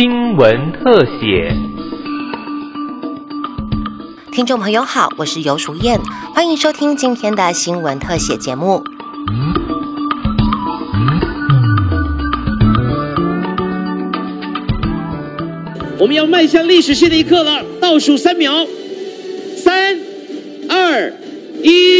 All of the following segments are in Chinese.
新闻特写。听众朋友好，我是尤淑燕，欢迎收听今天的新闻特写节目。我们要迈向历史性的一刻了，倒数三秒，三、二、一，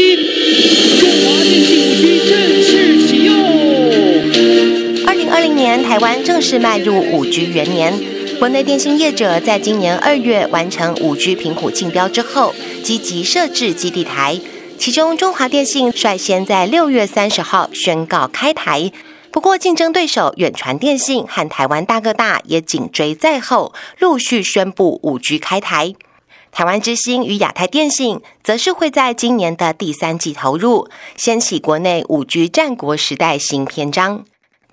今年，台湾正式迈入五 G 元年。国内电信业者在今年二月完成五 G 频谱竞标之后，积极设置基地台。其中，中华电信率先在六月三十号宣告开台。不过，竞争对手远传电信和台湾大哥大也紧追在后，陆续宣布五 G 开台。台湾之星与亚太电信则是会在今年的第三季投入，掀起国内五 G 战国时代新篇章。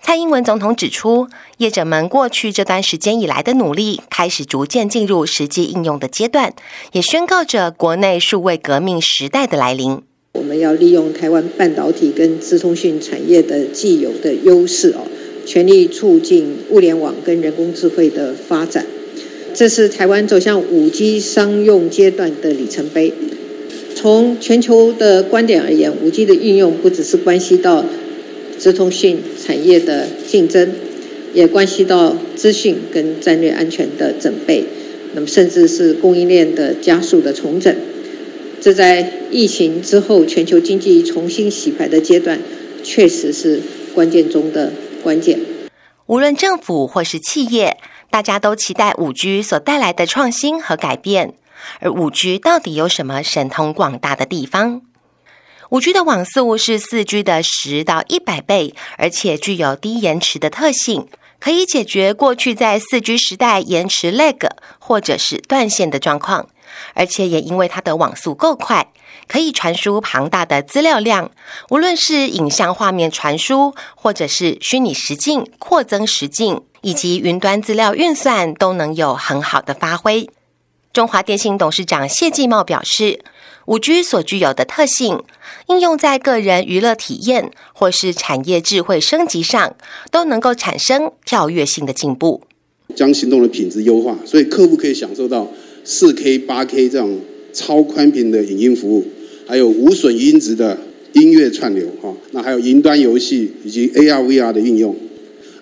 蔡英文总统指出，业者们过去这段时间以来的努力，开始逐渐进入实际应用的阶段，也宣告着国内数位革命时代的来临。我们要利用台湾半导体跟资通讯产业的既有的优势哦，全力促进物联网跟人工智慧的发展。这是台湾走向五 G 商用阶段的里程碑。从全球的观点而言，五 G 的应用不只是关系到资通讯产业的竞争，也关系到资讯跟战略安全的准备，那么甚至是供应链的加速的重整。这在疫情之后全球经济重新洗牌的阶段，确实是关键中的关键。无论政府或是企业，大家都期待五 G 所带来的创新和改变。而五 G 到底有什么神通广大的地方？五 G 的网速是四 G 的十到一百倍，而且具有低延迟的特性，可以解决过去在四 G 时代延迟 lag 或者是断线的状况。而且也因为它的网速够快，可以传输庞大的资料量，无论是影像画面传输，或者是虚拟实境、扩增实境，以及云端资料运算，都能有很好的发挥。中华电信董事长谢继茂表示，五 G 所具有的特性，应用在个人娱乐体验或是产业智慧升级上，都能够产生跳跃性的进步，将行动的品质优化，所以客户可以享受到。四 K、八 K 这种超宽频的影音服务，还有无损音质的音乐串流，哈，那还有云端游戏以及 AR、VR 的应用。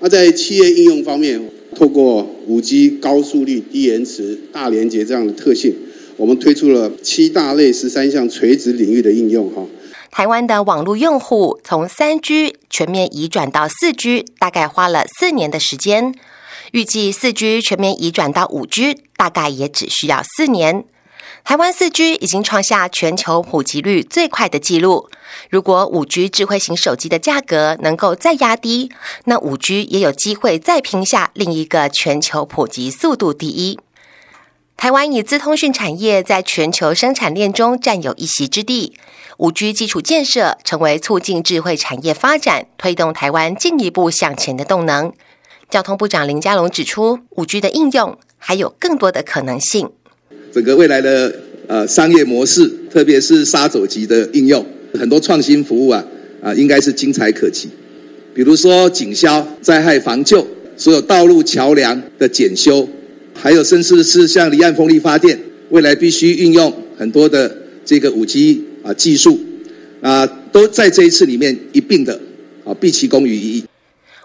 那在企业应用方面，透过五 G 高速率、低延迟、大连接这样的特性，我们推出了七大类十三项垂直领域的应用，哈。台湾的网络用户从三 G 全面移转到四 G，大概花了四年的时间。预计四 G 全面移转到五 G，大概也只需要四年。台湾四 G 已经创下全球普及率最快的纪录。如果五 G 智慧型手机的价格能够再压低，那五 G 也有机会再拼下另一个全球普及速度第一。台湾以资通讯产业在全球生产链中占有一席之地，五 G 基础建设成为促进智慧产业发展、推动台湾进一步向前的动能。交通部长林佳龙指出，五 G 的应用还有更多的可能性。整个未来的呃商业模式，特别是杀手级的应用，很多创新服务啊啊，应该是精彩可期。比如说警消、灾害防救、所有道路桥梁的检修，还有甚至是像离岸风力发电，未来必须运用很多的这个五 G 啊技术啊，都在这一次里面一并的啊，毕其功于一役。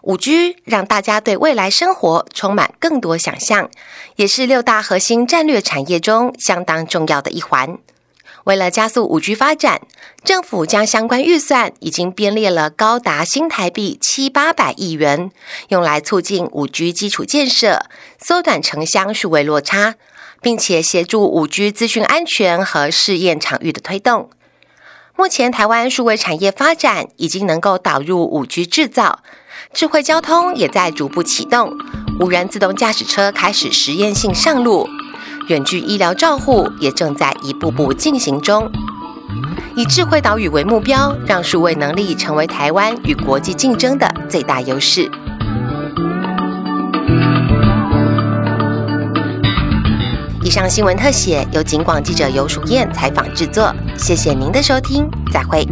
五 G 让大家对未来生活充满更多想象，也是六大核心战略产业中相当重要的一环。为了加速五 G 发展，政府将相关预算已经编列了高达新台币七八百亿元，用来促进五 G 基础建设，缩短城乡数位落差，并且协助五 G 资讯安全和试验场域的推动。目前，台湾数位产业发展已经能够导入五 G 制造。智慧交通也在逐步启动，无人自动驾驶车开始实验性上路，远距医疗照护也正在一步步进行中。以智慧岛屿为目标，让数位能力成为台湾与国际竞争的最大优势。上新闻特写由警广记者尤淑燕采访制作，谢谢您的收听，再会。